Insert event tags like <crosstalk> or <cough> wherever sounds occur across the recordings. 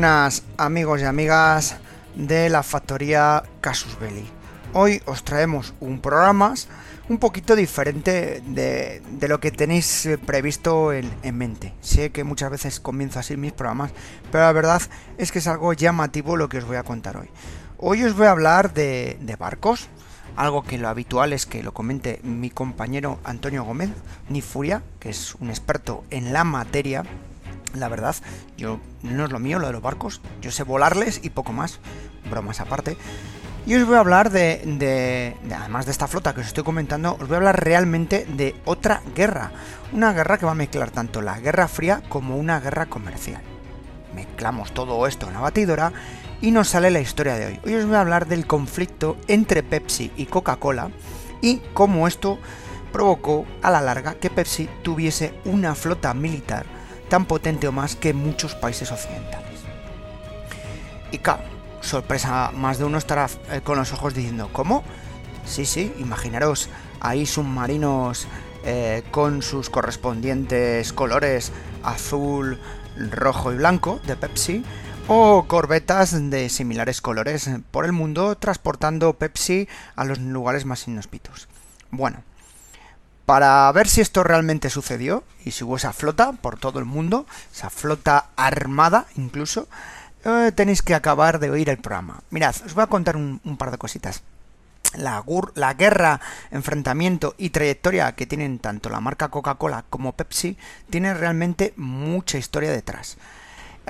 Buenas amigos y amigas de la factoría Casus Belli. Hoy os traemos un programa un poquito diferente de, lo que tenéis eh, previsto en, mente. Sé que muchas veces comienzo así mis programas, pero la verdad es que es algo llamativo lo que os voy a contar hoy. Hoy os voy a hablar de, de barcos, algo que lo habitual es que lo comente mi compañero Antonio Gómez, ni Furia, que es un experto en la materia. La verdad, yo no es lo mío lo de los barcos, yo sé volarles y poco más, bromas aparte. Y os voy a hablar de, además de esta flota que os estoy comentando, os voy a hablar realmente de otra guerra. Una guerra que va a mezclar tanto la Guerra Fría como una guerra comercial. Mezclamos todo esto en la batidora y nos sale la historia de hoy. Hoy os voy a hablar del conflicto entre Pepsi y Coca-Cola y cómo esto provocó a la larga que Pepsi tuviese una flota militar tan potente o más que muchos países occidentales. Y claro, sorpresa, más de uno estará eh, con los ojos diciendo, ¿cómo? Sí, sí, imaginaros ahí submarinos eh, con sus correspondientes colores azul, rojo y blanco de Pepsi, o corbetas de similares colores por el mundo transportando Pepsi a los lugares más inhóspitos. Bueno, para ver si esto realmente sucedió y si hubo esa flota por todo el mundo, esa flota armada incluso, eh, tenéis que acabar de oír el programa. Mirad, os voy a contar un, par de cositas. La, la, guerra, enfrentamiento y trayectoria que tienen tanto la marca Coca-Cola como Pepsi tiene realmente mucha historia detrás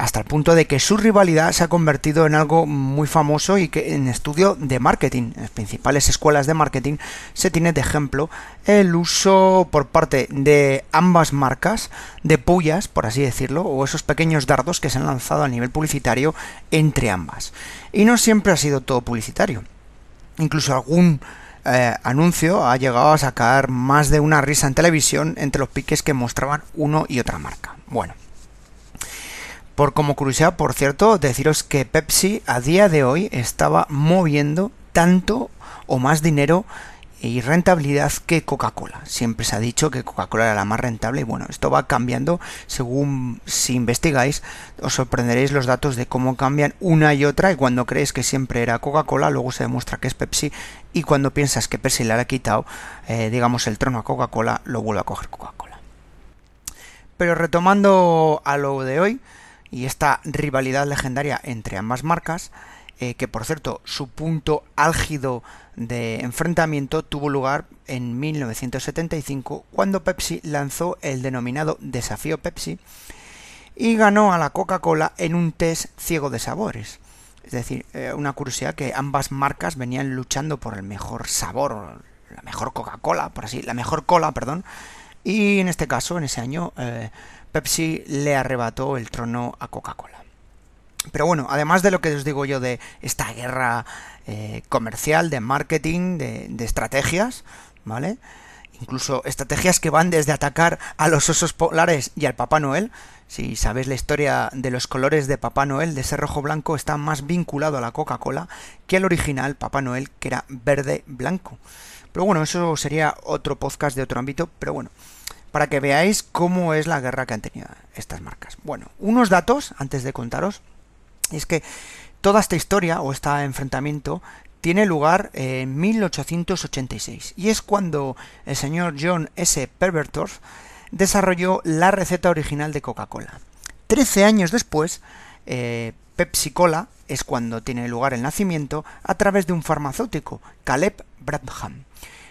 hasta el punto de que su rivalidad se ha convertido en algo muy famoso y que en estudio de marketing, en las principales escuelas de marketing, se tiene de ejemplo el uso por parte de ambas marcas de pullas, por así decirlo, o esos pequeños dardos que se han lanzado a nivel publicitario entre ambas. Y no siempre ha sido todo publicitario. Incluso algún eh, anuncio ha llegado a sacar más de una risa en televisión entre los piques que mostraban uno y otra marca. Bueno, por como curiosidad, por cierto, deciros que Pepsi a día de hoy estaba moviendo tanto o más dinero y rentabilidad que Coca-Cola. Siempre se ha dicho que Coca-Cola era la más rentable y bueno, esto va cambiando según si investigáis, os sorprenderéis los datos de cómo cambian una y otra y cuando creéis que siempre era Coca-Cola, luego se demuestra que es Pepsi y cuando piensas que Pepsi le ha quitado, eh, digamos, el trono a Coca-Cola, lo vuelve a coger Coca-Cola. Pero retomando a lo de hoy, y esta rivalidad legendaria entre ambas marcas, eh, que por cierto su punto álgido de enfrentamiento tuvo lugar en 1975 cuando Pepsi lanzó el denominado Desafío Pepsi y ganó a la Coca-Cola en un test ciego de sabores. Es decir, eh, una curiosidad que ambas marcas venían luchando por el mejor sabor, la mejor Coca-Cola, por así, la mejor cola, perdón. Y en este caso, en ese año, eh, Pepsi le arrebató el trono a Coca-Cola. Pero bueno, además de lo que os digo yo de esta guerra eh, comercial, de marketing, de, estrategias, ¿vale? Incluso estrategias que van desde atacar a los osos polares y al Papá Noel. Si sabéis la historia de los colores de Papá Noel, de ese rojo blanco, está más vinculado a la Coca-Cola que al original Papá Noel, que era verde blanco. Pero bueno, eso sería otro podcast de otro ámbito, pero bueno para que veáis cómo es la guerra que han tenido estas marcas. Bueno, unos datos antes de contaros, es que toda esta historia o este enfrentamiento tiene lugar en 1886 y es cuando el señor John S. Pervertorf desarrolló la receta original de Coca-Cola. Trece años después, eh, Pepsi Cola es cuando tiene lugar el nacimiento a través de un farmacéutico, Caleb Bradham.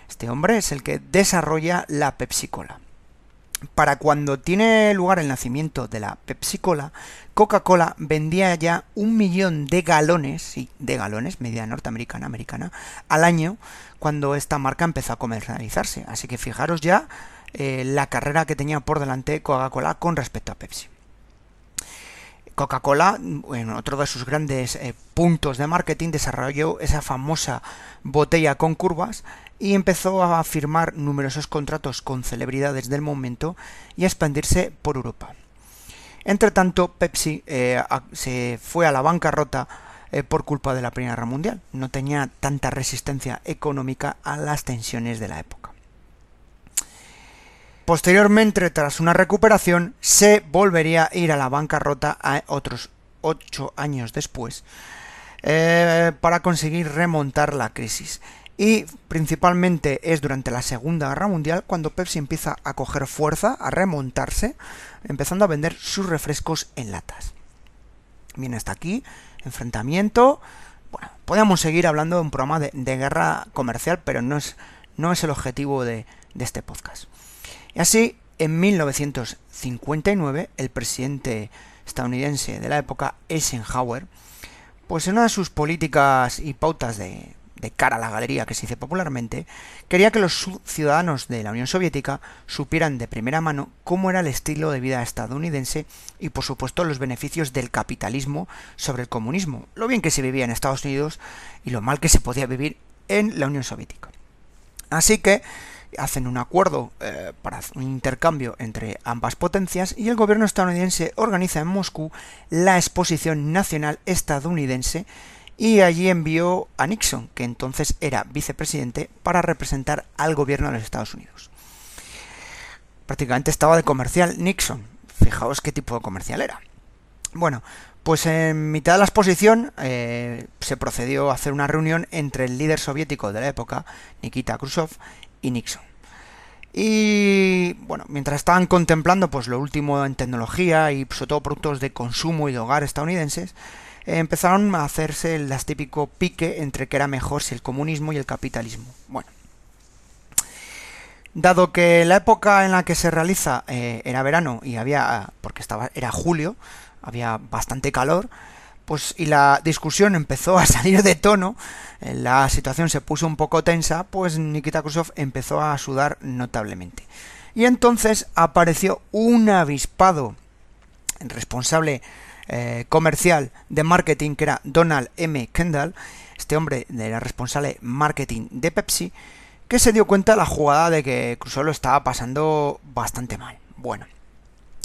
Este hombre es el que desarrolla la Pepsi Cola para cuando tiene lugar el nacimiento de la Pepsi Cola, Coca-Cola vendía ya un millón de galones, sí, de galones, medida norteamericana, americana, al año, cuando esta marca empezó a comercializarse. Así que fijaros ya eh, la carrera que tenía por delante Coca-Cola con respecto a Pepsi. Coca-Cola, en otro de sus grandes eh, puntos de marketing, desarrolló esa famosa botella con curvas y empezó a firmar numerosos contratos con celebridades del momento y a expandirse por Europa. Entre tanto, Pepsi eh, se fue a la bancarrota eh, por culpa de la Primera Guerra Mundial. No tenía tanta resistencia económica a las tensiones de la época. Posteriormente, tras una recuperación, se volvería a ir a la bancarrota otros ocho años después, eh, para conseguir remontar la crisis. Y principalmente es durante la Segunda Guerra Mundial cuando Pepsi empieza a coger fuerza, a remontarse, empezando a vender sus refrescos en latas. Bien, hasta aquí, enfrentamiento. Bueno, podemos seguir hablando de un programa de, guerra comercial, pero no es, no es el objetivo de, de este podcast. Y así, en 1959, el presidente estadounidense de la época, Eisenhower, pues en una de sus políticas y pautas de, de cara a la galería que se dice popularmente, quería que los ciudadanos de la Unión Soviética supieran de primera mano cómo era el estilo de vida estadounidense y por supuesto los beneficios del capitalismo sobre el comunismo, lo bien que se vivía en Estados Unidos y lo mal que se podía vivir en la Unión Soviética. Así que hacen un acuerdo eh, para un intercambio entre ambas potencias y el gobierno estadounidense organiza en Moscú la Exposición Nacional Estadounidense y allí envió a Nixon, que entonces era vicepresidente, para representar al gobierno de los Estados Unidos. Prácticamente estaba de comercial Nixon. Fijaos qué tipo de comercial era. Bueno, pues en mitad de la exposición eh, se procedió a hacer una reunión entre el líder soviético de la época, Nikita Khrushchev, y Nixon. Y bueno, mientras estaban contemplando pues lo último en tecnología y sobre todo productos de consumo y de hogar estadounidenses, empezaron a hacerse el típico pique entre que era mejor si el comunismo y el capitalismo. Bueno, dado que la época en la que se realiza eh, era verano y había, porque estaba, era julio, había bastante calor, pues y la discusión empezó a <laughs> salir de tono, eh, la situación se puso un poco tensa, pues Nikita Khrushchev empezó a sudar notablemente. Y entonces apareció un avispado responsable eh, comercial de marketing que era Donald M. Kendall, este hombre era responsable marketing de Pepsi, que se dio cuenta de la jugada de que Crusoe lo estaba pasando bastante mal. Bueno,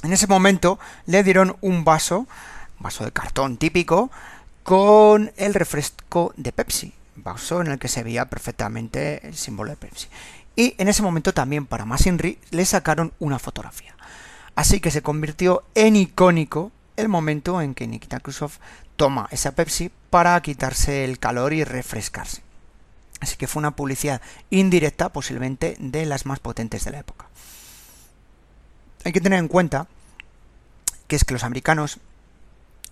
en ese momento le dieron un vaso, un vaso de cartón típico, con el refresco de Pepsi, vaso en el que se veía perfectamente el símbolo de Pepsi. Y en ese momento también, para más Inri, le sacaron una fotografía. Así que se convirtió en icónico el momento en que Nikita Khrushchev toma esa Pepsi para quitarse el calor y refrescarse. Así que fue una publicidad indirecta, posiblemente de las más potentes de la época. Hay que tener en cuenta que es que los americanos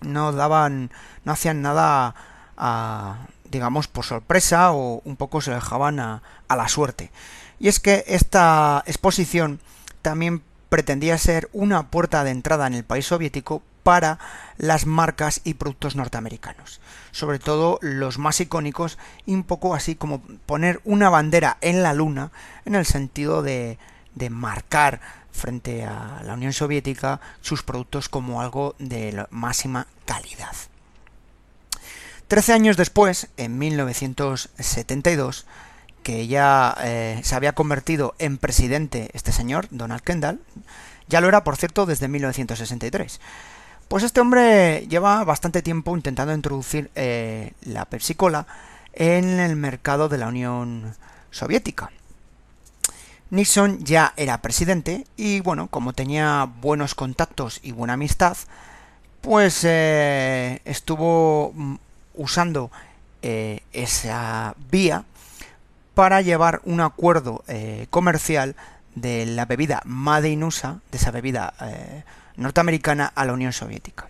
no daban, no hacían nada a, digamos, por sorpresa o un poco se dejaban a, a la suerte. Y es que esta exposición también pretendía ser una puerta de entrada en el país soviético para las marcas y productos norteamericanos. Sobre todo los más icónicos y un poco así como poner una bandera en la luna en el sentido de, de marcar frente a la Unión Soviética sus productos como algo de máxima calidad. Trece años después, en 1972, que ya eh, se había convertido en presidente este señor, Donald Kendall, ya lo era, por cierto, desde 1963. Pues este hombre lleva bastante tiempo intentando introducir eh, la Pepsi Cola en el mercado de la Unión Soviética. Nixon ya era presidente y bueno, como tenía buenos contactos y buena amistad, pues eh, estuvo usando eh, esa vía para llevar un acuerdo comercial de la bebida Made in USA, de esa bebida norteamericana a la Unión Soviética.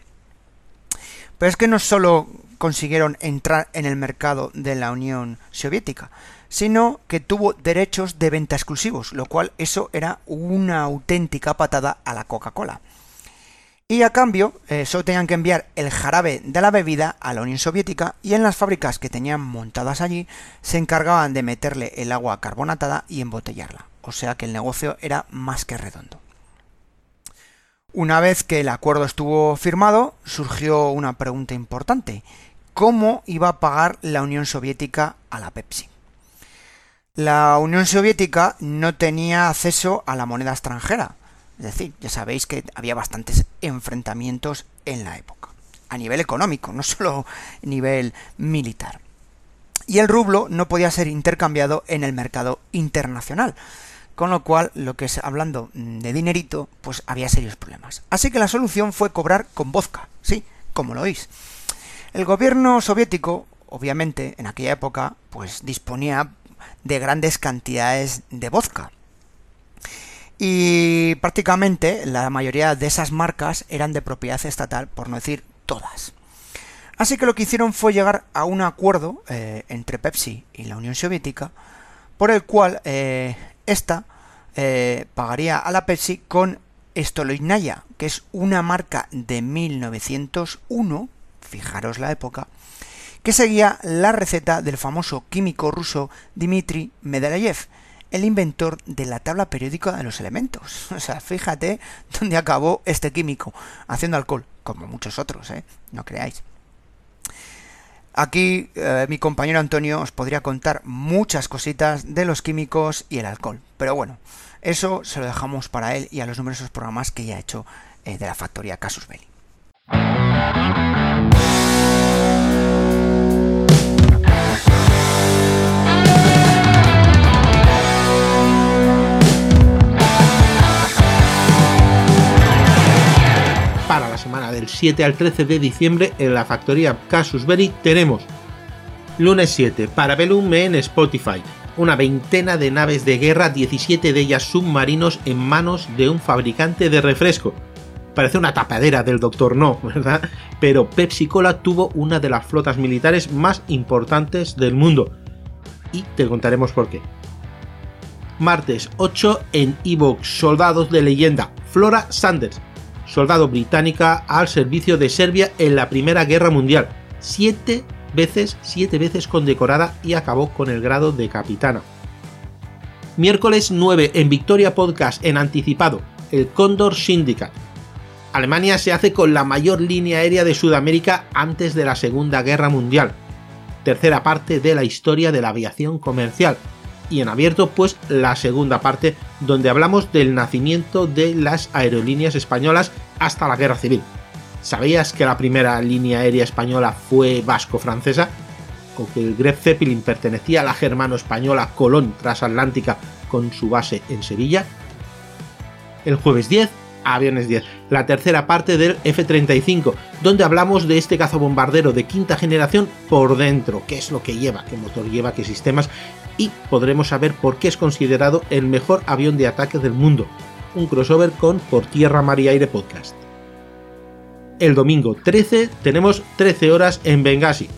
Pero es que no solo consiguieron entrar en el mercado de la Unión Soviética, sino que tuvo derechos de venta exclusivos, lo cual eso era una auténtica patada a la Coca-Cola. Y a cambio, eh, solo tenían que enviar el jarabe de la bebida a la Unión Soviética y en las fábricas que tenían montadas allí se encargaban de meterle el agua carbonatada y embotellarla. O sea que el negocio era más que redondo. Una vez que el acuerdo estuvo firmado, surgió una pregunta importante. ¿Cómo iba a pagar la Unión Soviética a la Pepsi? La Unión Soviética no tenía acceso a la moneda extranjera. Es decir, ya sabéis que había bastantes enfrentamientos en la época. A nivel económico, no solo a nivel militar. Y el rublo no podía ser intercambiado en el mercado internacional. Con lo cual, lo que es hablando de dinerito, pues había serios problemas. Así que la solución fue cobrar con vodka, sí, como lo oís. El gobierno soviético, obviamente, en aquella época, pues disponía de grandes cantidades de vodka. Y prácticamente la mayoría de esas marcas eran de propiedad estatal, por no decir todas. Así que lo que hicieron fue llegar a un acuerdo eh, entre Pepsi y la Unión Soviética, por el cual eh, esta eh, pagaría a la Pepsi con Stoloinaya, que es una marca de 1901, fijaros la época, que seguía la receta del famoso químico ruso Dmitry Medvedev, el inventor de la tabla periódica de los elementos. <laughs> O sea, fíjate dónde acabó este químico, haciendo alcohol, como muchos otros, ¿eh? No creáis. Aquí eh, mi compañero Antonio os podría contar muchas cositas de los químicos y el alcohol, pero bueno, eso se lo dejamos para él y a los numerosos programas que ya ha hecho eh, de la factoría Casus Belli. Para la semana del 7 al 13 de diciembre en la factoría Casus Belli tenemos lunes 7 para Me en Spotify, una veintena de naves de guerra, 17 de ellas submarinos en manos de un fabricante de refresco. Parece una tapadera del Doctor No, <laughs> ¿verdad? Pero Pepsi Cola tuvo una de las flotas militares más importantes del mundo. Y te contaremos por qué. Martes 8 en Evox, Soldados de Leyenda, Flora Sanders, soldado británica al servicio de Serbia en la Primera Guerra Mundial. Siete veces, siete veces condecorada y acabó con el grado de capitana. Miércoles 9 en Victoria Podcast en anticipado, el Condor Syndicate. Alemania se hace con la mayor línea aérea de Sudamérica antes de la Segunda Guerra Mundial. Tercera parte de la historia de la aviación comercial, y en abierto pues la segunda parte donde hablamos del nacimiento de las aerolíneas españolas hasta la guerra civil. ¿Sabías que la primera línea aérea española fue vasco-francesa? ¿O que el Gref Zeppelin pertenecía a la germano-española Colón transatlántica con su base en Sevilla? El jueves 10, Aviones 10, la tercera parte del F-35, donde hablamos de este cazabombardero de quinta generación por dentro, qué es lo que lleva, qué motor lleva, qué sistemas, y podremos saber por qué es considerado el mejor avión de ataque del mundo, un crossover con Por Tierra, Mar y Aire Podcast. El domingo 13 tenemos 13 horas en Benghazi.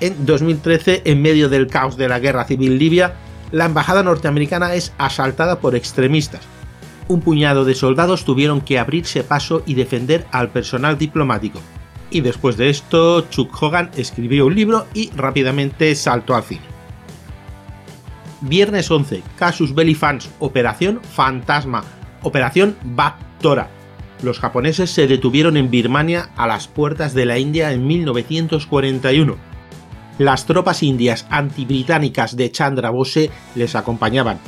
En 2013, en medio del caos de la guerra civil libia, la embajada norteamericana es asaltada por extremistas. Un puñado de soldados tuvieron que abrirse paso y defender al personal diplomático. Y después de esto, Chuck Hogan escribió un libro y rápidamente saltó al cine. Viernes 11, Casus Belli Fans, Operación Fantasma, Operación Bactora. Los japoneses se detuvieron en Birmania a las puertas de la India en 1941. Las tropas indias antibritánicas de Chandra Bose les acompañaban.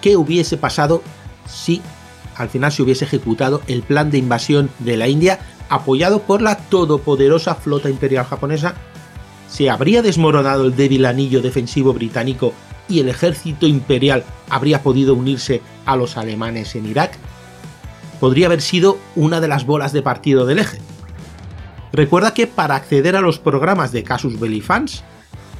¿Qué hubiese pasado si al final se hubiese ejecutado el plan de invasión de la India apoyado por la todopoderosa flota imperial japonesa? ¿Se habría desmoronado el débil anillo defensivo británico y el ejército imperial habría podido unirse a los alemanes en Irak, podría haber sido una de las bolas de partido del eje. Recuerda que para acceder a los programas de Casus Belli Fans,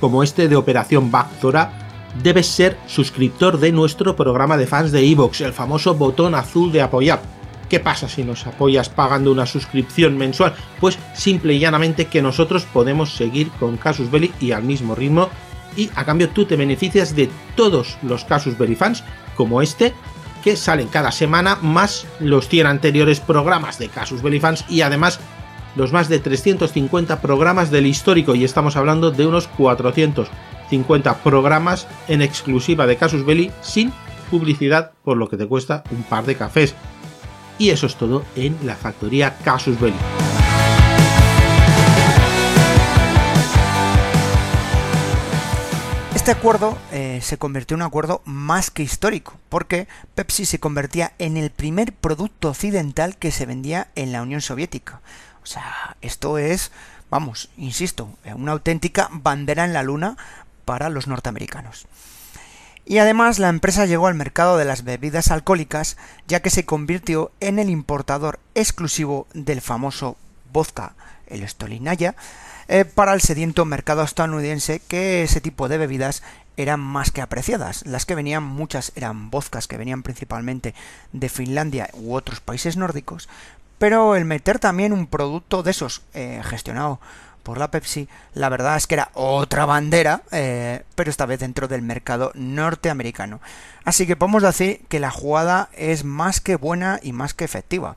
como este de Operación Bactora, debes ser suscriptor de nuestro programa de fans de Evox, el famoso botón azul de apoyar. ¿Qué pasa si nos apoyas pagando una suscripción mensual? Pues simple y llanamente que nosotros podemos seguir con Casus Belli y al mismo ritmo y a cambio tú te beneficias de todos los casos Verifans como este que salen cada semana más los 100 anteriores programas de Casus Belli-Fans y además los más de 350 programas del histórico y estamos hablando de unos 450 programas en exclusiva de Casus Belli sin publicidad por lo que te cuesta un par de cafés. Y eso es todo en la factoría Casus Belli. Este acuerdo eh, se convirtió en un acuerdo más que histórico, porque Pepsi se convertía en el primer producto occidental que se vendía en la Unión Soviética. O sea, esto es, vamos, insisto, una auténtica bandera en la luna para los norteamericanos. Y además la empresa llegó al mercado de las bebidas alcohólicas, ya que se convirtió en el importador exclusivo del famoso vodka el Stolinaya, eh, para el sediento mercado estadounidense que ese tipo de bebidas eran más que apreciadas. Las que venían, muchas eran vodkas que venían principalmente de Finlandia u otros países nórdicos, pero el meter también un producto de esos eh, gestionado por la Pepsi, la verdad es que era otra bandera, eh, pero esta vez dentro del mercado norteamericano. Así que podemos decir que la jugada es más que buena y más que efectiva.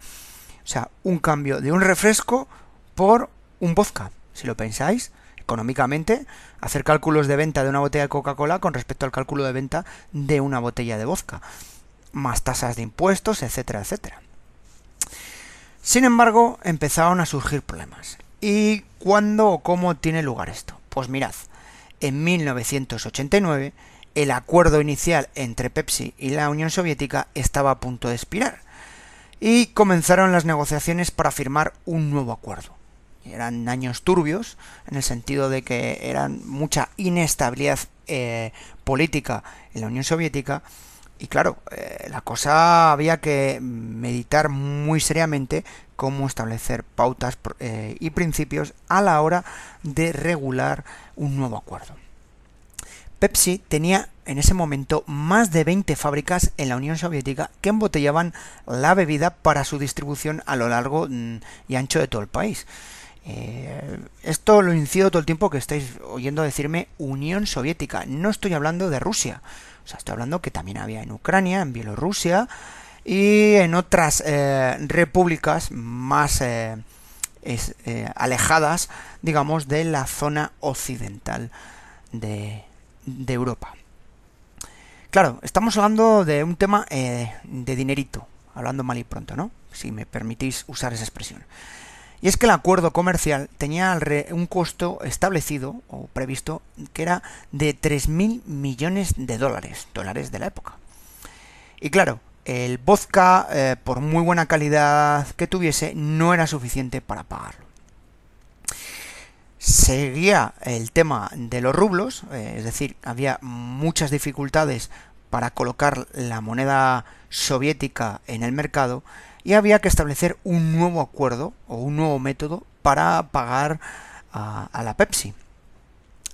O sea, un cambio de un refresco por un vodka, si lo pensáis económicamente, hacer cálculos de venta de una botella de Coca-Cola con respecto al cálculo de venta de una botella de vodka, más tasas de impuestos, etcétera, etcétera. Sin embargo, empezaron a surgir problemas. ¿Y cuándo o cómo tiene lugar esto? Pues mirad, en 1989 el acuerdo inicial entre Pepsi y la Unión Soviética estaba a punto de expirar y comenzaron las negociaciones para firmar un nuevo acuerdo. Eran años turbios, en el sentido de que eran mucha inestabilidad eh, política en la Unión Soviética, y claro, eh, la cosa había que meditar muy seriamente cómo establecer pautas eh, y principios a la hora de regular un nuevo acuerdo. Pepsi tenía en ese momento más de 20 fábricas en la Unión Soviética que embotellaban la bebida para su distribución a lo largo mm, y ancho de todo el país. Eh, esto lo incido todo el tiempo que estáis oyendo decirme Unión Soviética. No estoy hablando de Rusia. O sea, estoy hablando que también había en Ucrania, en Bielorrusia y en otras eh, repúblicas más eh, alejadas, digamos, de la zona occidental de, de, Europa. Claro, estamos hablando de un tema de dinerito, hablando mal y pronto, ¿no? Si me permitís usar esa expresión. Y es que el acuerdo comercial tenía un costo establecido o previsto que era de 3.000 millones de dólares, dólares de la época. Y claro, el vodka, eh, por muy buena calidad que tuviese, no era suficiente para pagarlo. Seguía el tema de los rublos, eh, es decir, había muchas dificultades para colocar la moneda soviética en el mercado y había que establecer un nuevo acuerdo o un nuevo método para pagar a, la Pepsi.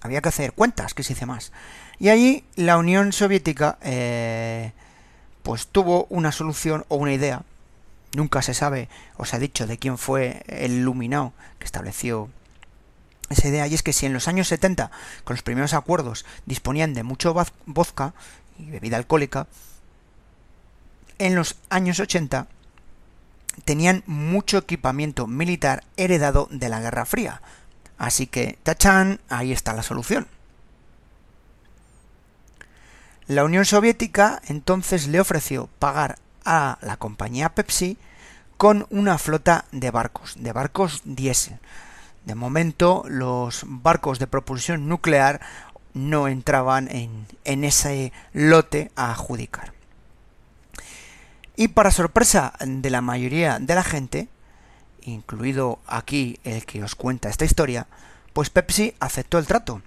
Había que hacer cuentas, que se dice más. Y allí la Unión Soviética eh, pues tuvo una solución o una idea. Nunca se sabe o se ha dicho de quién fue el iluminado que estableció esa idea. Y es que si en los años 70, con los primeros acuerdos, disponían de mucho vodka y bebida alcohólica, en los años 80 tenían mucho equipamiento militar heredado de la Guerra Fría. Así que, tachan, ahí está la solución. La Unión Soviética entonces le ofreció pagar a la compañía Pepsi con una flota de barcos, de barcos diésel. De momento, los barcos de propulsión nuclear no entraban en, en ese lote a adjudicar. Y para sorpresa de la mayoría de la gente, incluido aquí el que os cuenta esta historia, pues Pepsi aceptó el trato.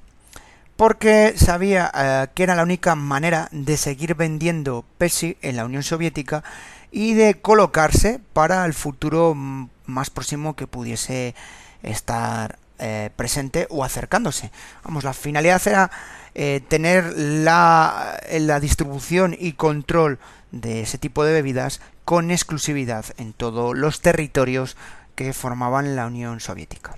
Porque sabía eh, que era la única manera de seguir vendiendo Pepsi en la Unión Soviética y de colocarse para el futuro más próximo que pudiese estar eh, presente o acercándose. Vamos, la finalidad era eh, tener la distribución y control de ese tipo de bebidas con exclusividad en todos los territorios que formaban la Unión Soviética.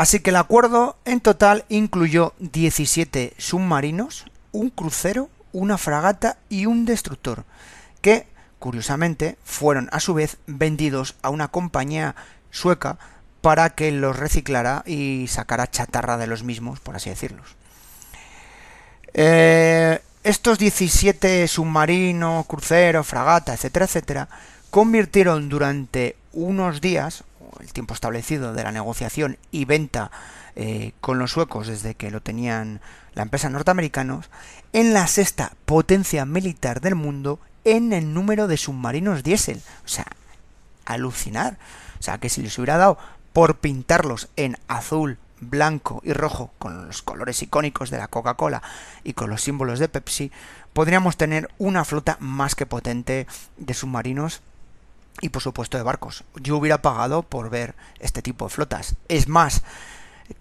Así que el acuerdo en total incluyó 17 submarinos, un crucero, una fragata y un destructor, que, curiosamente, fueron a su vez vendidos a una compañía sueca para que los reciclara y sacara chatarra de los mismos, por así decirlos. Eh, estos 17 submarinos, cruceros, fragata, etcétera, etcétera, convirtieron durante unos días, el tiempo establecido de la negociación y venta eh, con los suecos desde que lo tenían la empresa norteamericanos, en la sexta potencia militar del mundo en el número de submarinos diésel. O sea, alucinar. O sea, que si les hubiera dado por pintarlos en azul, blanco y rojo con los colores icónicos de la Coca-Cola y con los símbolos de Pepsi, podríamos tener una flota más que potente de submarinos y por supuesto de barcos. Yo hubiera pagado por ver este tipo de flotas. Es más,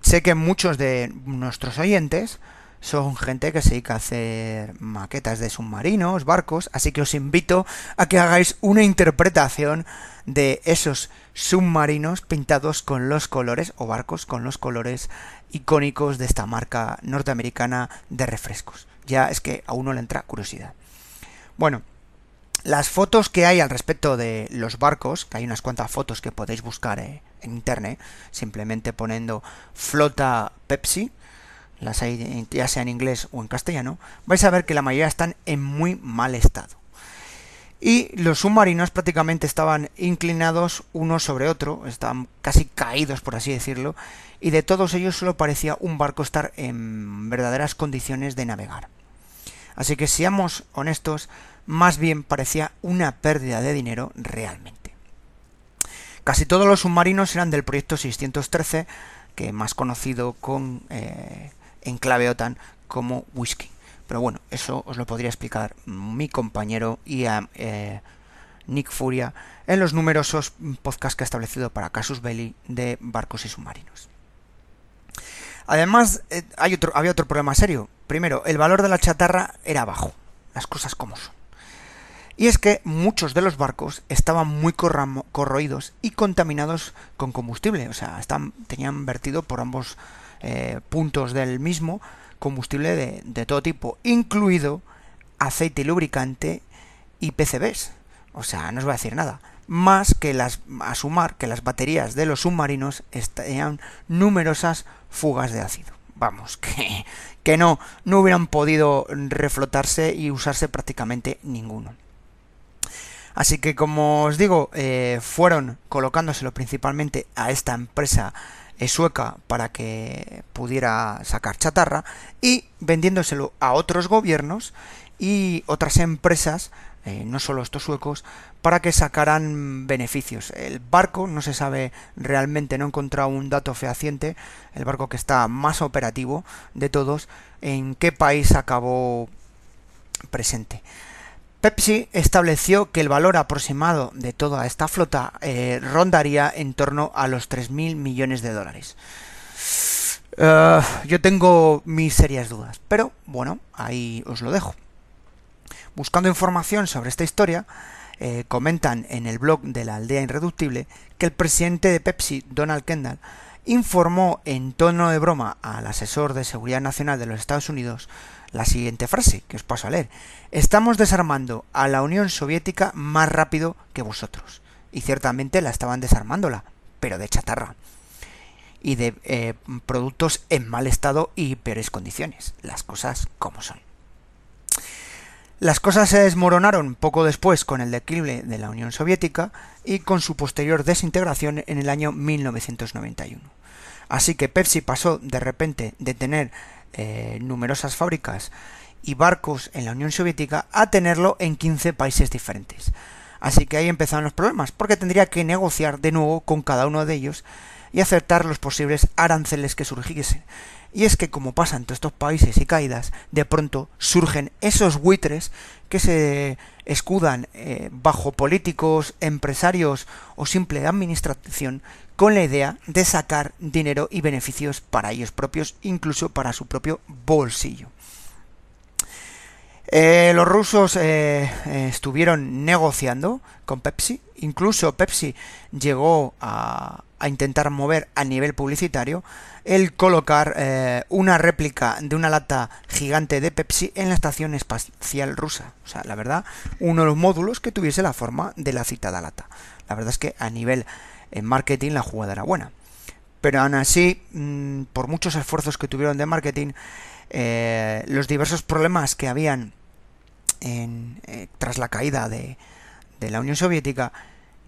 sé que muchos de nuestros oyentes son gente que se dedica a hacer maquetas de submarinos, barcos, así que os invito a que hagáis una interpretación de esos submarinos pintados con los colores o barcos con los colores icónicos de esta marca norteamericana de refrescos. Ya es que a uno le entra curiosidad. Bueno, las fotos que hay al respecto de los barcos, que hay unas cuantas fotos que podéis buscar eh, en internet, simplemente poniendo flota Pepsi, las hay ya sea en inglés o en castellano, vais a ver que la mayoría están en muy mal estado. Y los submarinos prácticamente estaban inclinados uno sobre otro, estaban casi caídos por así decirlo, y de todos ellos solo parecía un barco estar en verdaderas condiciones de navegar. Así que seamos honestos, más bien parecía una pérdida de dinero realmente. Casi todos los submarinos eran del proyecto 613, que más conocido con eh, en clave OTAN como whisky. Pero bueno, eso os lo podría explicar mi compañero y eh, Nick Furia en los numerosos podcasts que ha establecido para Casus Belli de barcos y submarinos. Además, eh, hay otro, había otro problema serio. Primero, el valor de la chatarra era bajo, las cosas como son. Y es que muchos de los barcos estaban muy corroídos y contaminados con combustible, o sea, tenían vertido por ambos eh, puntos del mismo combustible de, todo tipo, incluido aceite lubricante y PCBs. O sea, no os voy a decir nada. Más que las, a sumar que las baterías de los submarinos tenían numerosas fugas de ácido. Vamos, <laughs> que, que no, no hubieran podido reflotarse y usarse prácticamente ninguno. Así que como os digo, eh, fueron colocándoselo principalmente a esta empresa eh, sueca para que pudiera sacar chatarra y vendiéndoselo a otros gobiernos y otras empresas, eh, no solo estos suecos, para que sacaran beneficios. El barco no se sabe realmente, no he encontrado un dato fehaciente, el barco que está más operativo de todos, en qué país acabó presente. Pepsi estableció que el valor aproximado de toda esta flota eh, rondaría en torno a los 3.000 millones de dólares. Eh, yo tengo mis serias dudas, pero bueno, ahí os lo dejo. Buscando información sobre esta historia, eh, comentan en el blog de la aldea irreductible que el presidente de Pepsi, Donald Kendall, informó en tono de broma al asesor de seguridad nacional de los Estados Unidos la siguiente frase, que os paso a leer. Estamos desarmando a la Unión Soviética más rápido que vosotros. Y ciertamente la estaban desarmándola, pero de chatarra. Y de eh, productos en mal estado y peores condiciones. Las cosas como son. Las cosas se desmoronaron poco después con el declive de la Unión Soviética y con su posterior desintegración en el año 1991. Así que Pepsi pasó de repente de tener eh, numerosas fábricas y barcos en la Unión Soviética a tenerlo en 15 países diferentes. Así que ahí empezaron los problemas, porque tendría que negociar de nuevo con cada uno de ellos y aceptar los posibles aranceles que surgiesen. Y es que como pasa en todos estos países y caídas, de pronto surgen esos buitres que se escudan eh, bajo políticos, empresarios o simple administración con la idea de sacar dinero y beneficios para ellos propios, incluso para su propio bolsillo. Eh, los rusos eh, eh, estuvieron negociando con Pepsi, incluso Pepsi llegó a, intentar mover a nivel publicitario el colocar una réplica de una lata gigante de Pepsi en la estación espacial rusa. O sea, la verdad, uno de los módulos que tuviese la forma de la citada lata. La verdad es que a nivel en marketing la jugada era buena. Pero aún así, mm, por muchos esfuerzos que tuvieron de marketing, eh, los diversos problemas que habían en, eh, tras la caída de, de la Unión Soviética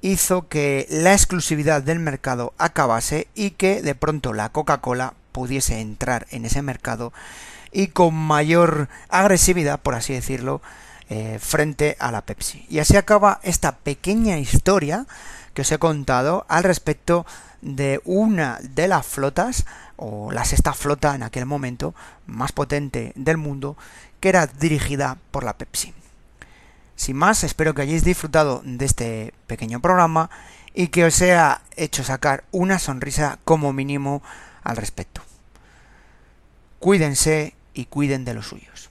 hizo que la exclusividad del mercado acabase y que de pronto la Coca-Cola pudiese entrar en ese mercado y con mayor agresividad, por así decirlo, eh, frente a la Pepsi. Y así acaba esta pequeña historia que os he contado al respecto de una de las flotas, o la sexta flota en aquel momento, más potente del mundo, que era dirigida por la Pepsi. Sin más, espero que hayáis disfrutado de este pequeño programa y que os haya hecho sacar una sonrisa como mínimo al respecto. Cuídense y cuiden de los suyos.